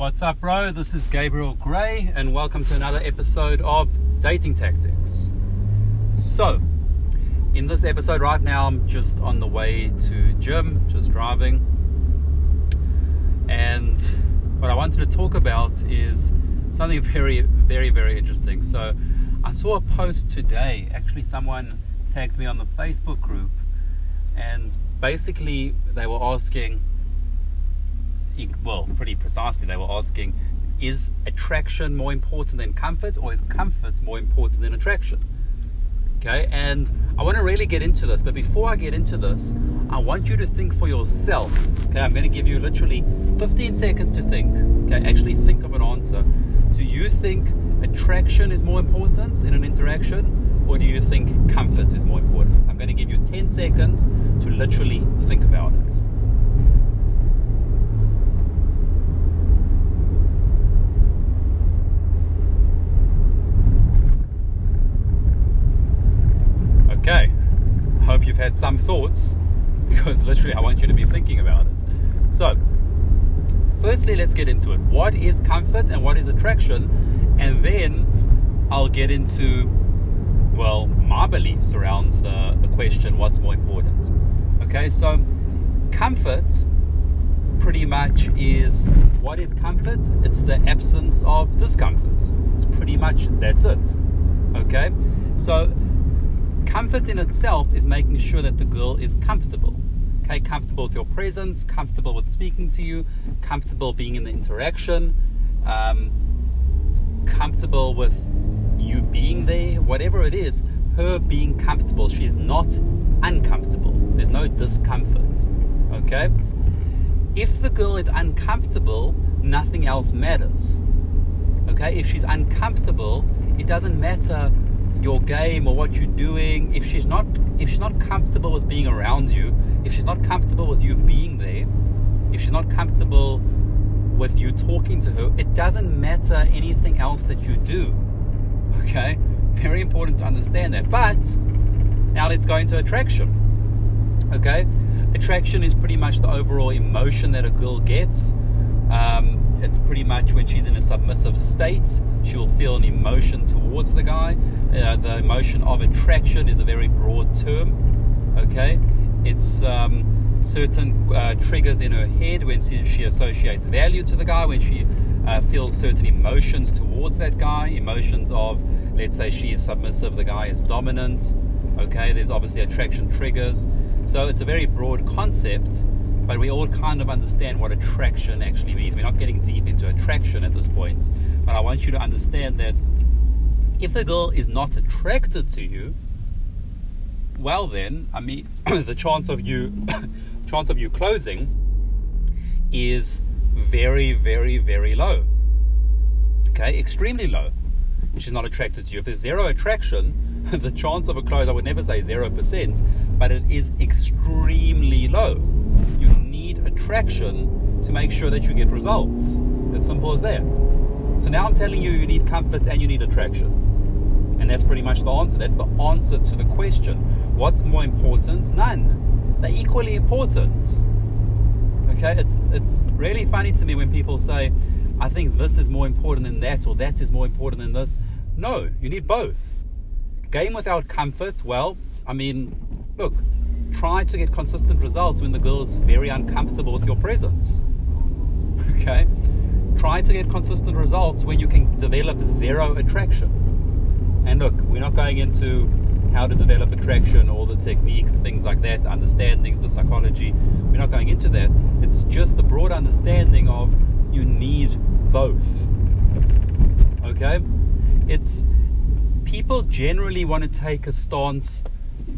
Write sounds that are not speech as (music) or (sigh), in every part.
What's up, bro? This is Gabriel Gray, and welcome to another episode of Dating Tactics. So, in this episode right now, I'm just on the way to gym, just driving, and what I wanted to talk about is something very, very, very interesting. So, I saw a post today. Actually, someone tagged me on the Facebook group, and basically, they were asking well, pretty precisely, they were asking is attraction more important than comfort, or is comfort more important than attraction? Okay, and I want to really get into this, but before I get into this, I want you to think for yourself. Okay, I'm going to give you literally 15 seconds to think. Okay, actually think of an answer. Do you think attraction is more important in an interaction, or do you think comfort is more important? I'm going to give you 10 seconds to literally think about it. Okay, hope you've had some thoughts (laughs) because literally I want you to be thinking about it. So, firstly, let's get into it. What is comfort and what is attraction? And then I'll get into, well, my beliefs around the, the question what's more important. Okay, so comfort pretty much is what is comfort? It's the absence of discomfort. It's pretty much that's it. Okay, so comfort in itself is making sure that the girl is comfortable. Okay, comfortable with your presence, comfortable with speaking to you, comfortable being in the interaction, um, comfortable with you being there, whatever it is, her being comfortable. She is not uncomfortable. There's no discomfort. Okay? If the girl is uncomfortable, nothing else matters. Okay? If she's uncomfortable, it doesn't matter your game or what you're doing, if she's not if she's not comfortable with being around you, if she's not comfortable with you being there, if she's not comfortable with you talking to her, it doesn't matter anything else that you do. Okay? Very important to understand that. But now let's go into attraction. Okay? Attraction is pretty much the overall emotion that a girl gets. Um, it's pretty much when she's in a submissive state, she will feel an emotion towards the guy. Uh, the emotion of attraction is a very broad term. Okay, it's um, certain uh, triggers in her head when she, she, associates value to the guy, when she uh, feels certain emotions towards that guy. Emotions of, let's say, she is submissive, the guy is dominant. Okay, there's obviously attraction triggers. So it's a very broad concept but we all kind of understand what attraction actually means. We're not getting deep into attraction at this point, but I want you to understand that if the girl is not attracted to you, well then, I mean, (coughs) the chance of you, (coughs) chance of you closing, is very, very, very low. Okay, extremely low. She's not attracted to you, if there's zero attraction, (laughs) the chance of a close, I would never say zero percent, but it is extremely low attraction to make sure that you get results. It's simple as that. So now I'm telling you, you need comfort and you need attraction. And that's pretty much the answer. That's the answer to the question. What's more important? None. They're equally important. Okay, it's it's really funny to me when people say, I think this is more important than that, or that is more important than this. No, you need both. Game without comfort, well, I mean, look, try to get consistent results when the girl is very uncomfortable with your presence. (laughs) Okay? Try to get consistent results when you can develop zero attraction. And look, we're not going into how to develop attraction, all the techniques, things like that, understandings, the psychology. We're not going into that. It's just the broad understanding of you need both. Okay? It's people generally want to take a stance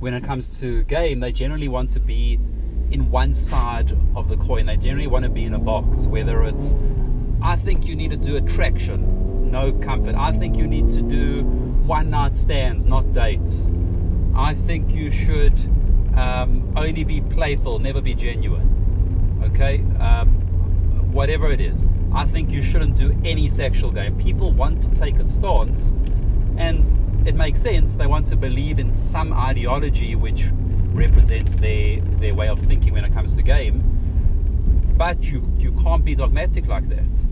when it comes to game, they generally want to be in one side of the coin. They generally want to be in a box, whether it's, I think you need to do attraction, no comfort. I think you need to do one night stands, not dates. I think you should um, only be playful, never be genuine. Okay? Um, whatever it is. I think you shouldn't do any sexual game. People want to take a stance and it makes sense. They want to believe in some ideology which represents their their way of thinking when it comes to game. But you you can't be dogmatic like that.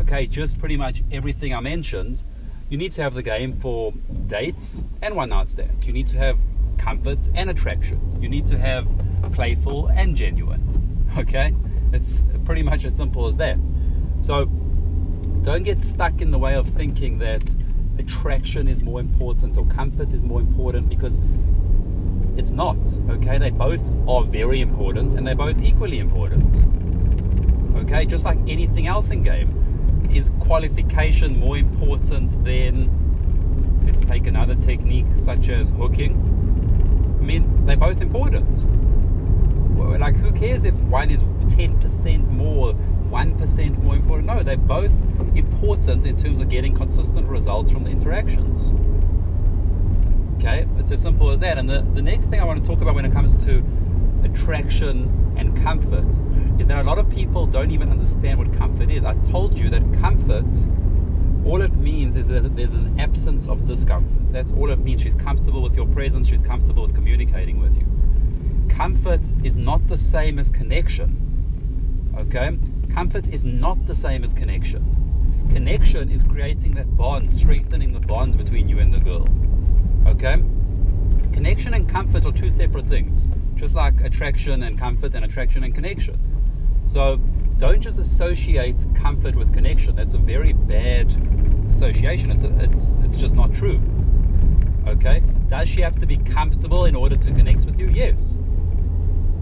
Okay, just pretty much everything I mentioned. You need to have the game for dates and one night stands. You need to have comforts and attraction. You need to have playful and genuine. (laughs) Okay? It's pretty much as simple as that. So don't get stuck in the way of thinking that attraction is more important or comfort is more important because it's not. Okay? They both are very important and they're both equally important. Okay? Just like anything else in game, is qualification more important than let's take another technique such as hooking? I mean, they're both important. Like, who cares if one is 10% more, 1% more important? No, they're both important in terms of getting consistent results from the interactions. Okay, it's as simple as that. And the, the next thing I want to talk about when it comes to attraction and comfort is that a lot of people don't even understand what comfort is. I told you that comfort all it means is that there's an absence of discomfort. That's all it means. She's comfortable with your presence, she's comfortable with communicating with you. Comfort is not the same as connection. Okay? Comfort is not the same as connection. Connection is creating that bond, strengthening the bonds between you and the girl. Okay? Connection and comfort are two separate things, just like attraction and comfort and attraction and connection. So don't just associate comfort with connection. That's a very bad association. It's, a, it's, it's just not true. Okay? Does she have to be comfortable in order to connect with you? Yes.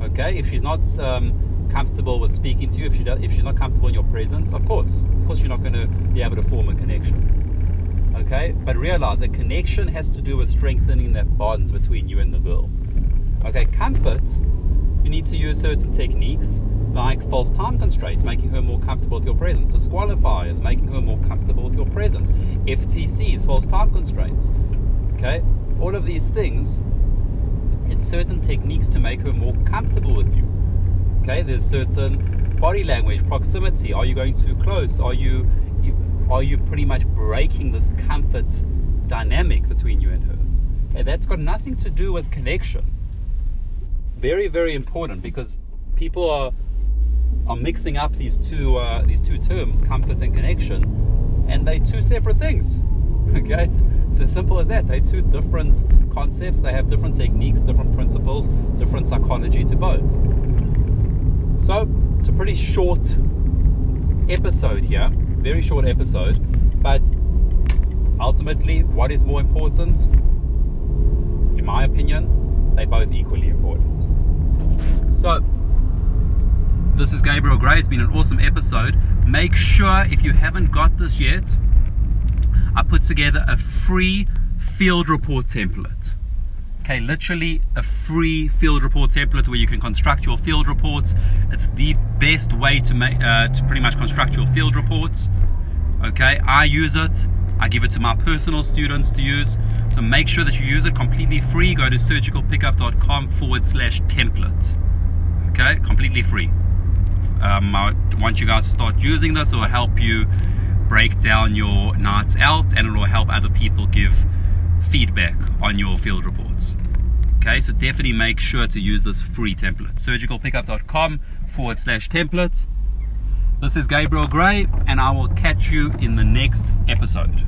Okay? If she's not um, comfortable with speaking to you, if, she does, if she's not comfortable in your presence, of course. Of course, you're not going to be able to form a connection. Okay? But realize that connection has to do with strengthening that bond between you and the girl. Okay? Comfort, you need to use certain techniques like false time constraints, making her more comfortable with your presence, disqualifiers, making her more comfortable with your presence, FTCs, false time constraints. Okay, all of these things, it's certain techniques to make her more comfortable with you. Okay, there's certain body language, proximity. Are you going too close? Are you, you are you pretty much breaking this comfort dynamic between you and her? Okay, that's got nothing to do with connection. Very, very important because people are are mixing up these two uh, these two terms, comfort and connection, and they're two separate things. (laughs) Okay, it's, it's as simple as that. They're two different concepts. They have different techniques, different principles, different psychology to both. So it's a pretty short episode here, very short episode, but ultimately, what is more important? In my opinion, they're both equally important. So this is Gabriel Gray. It's been an awesome episode. Make sure if you haven't got this yet, I put together a free field report template. Okay, literally a free field report template where you can construct your field reports. It's the best way to make uh, to pretty much construct your field reports. Okay, I use it. I give it to my personal students to use. So make sure that you use it completely free. Go to surgicalpickup.com forward slash template. Okay, completely free. Um, I want you guys to start using this. It will help you break down your nights out and it will help other people give feedback on your field reports. Okay, so definitely make sure to use this free template. Surgicalpickup.com forward slash template. This is Gabriel Gray, and I will catch you in the next episode.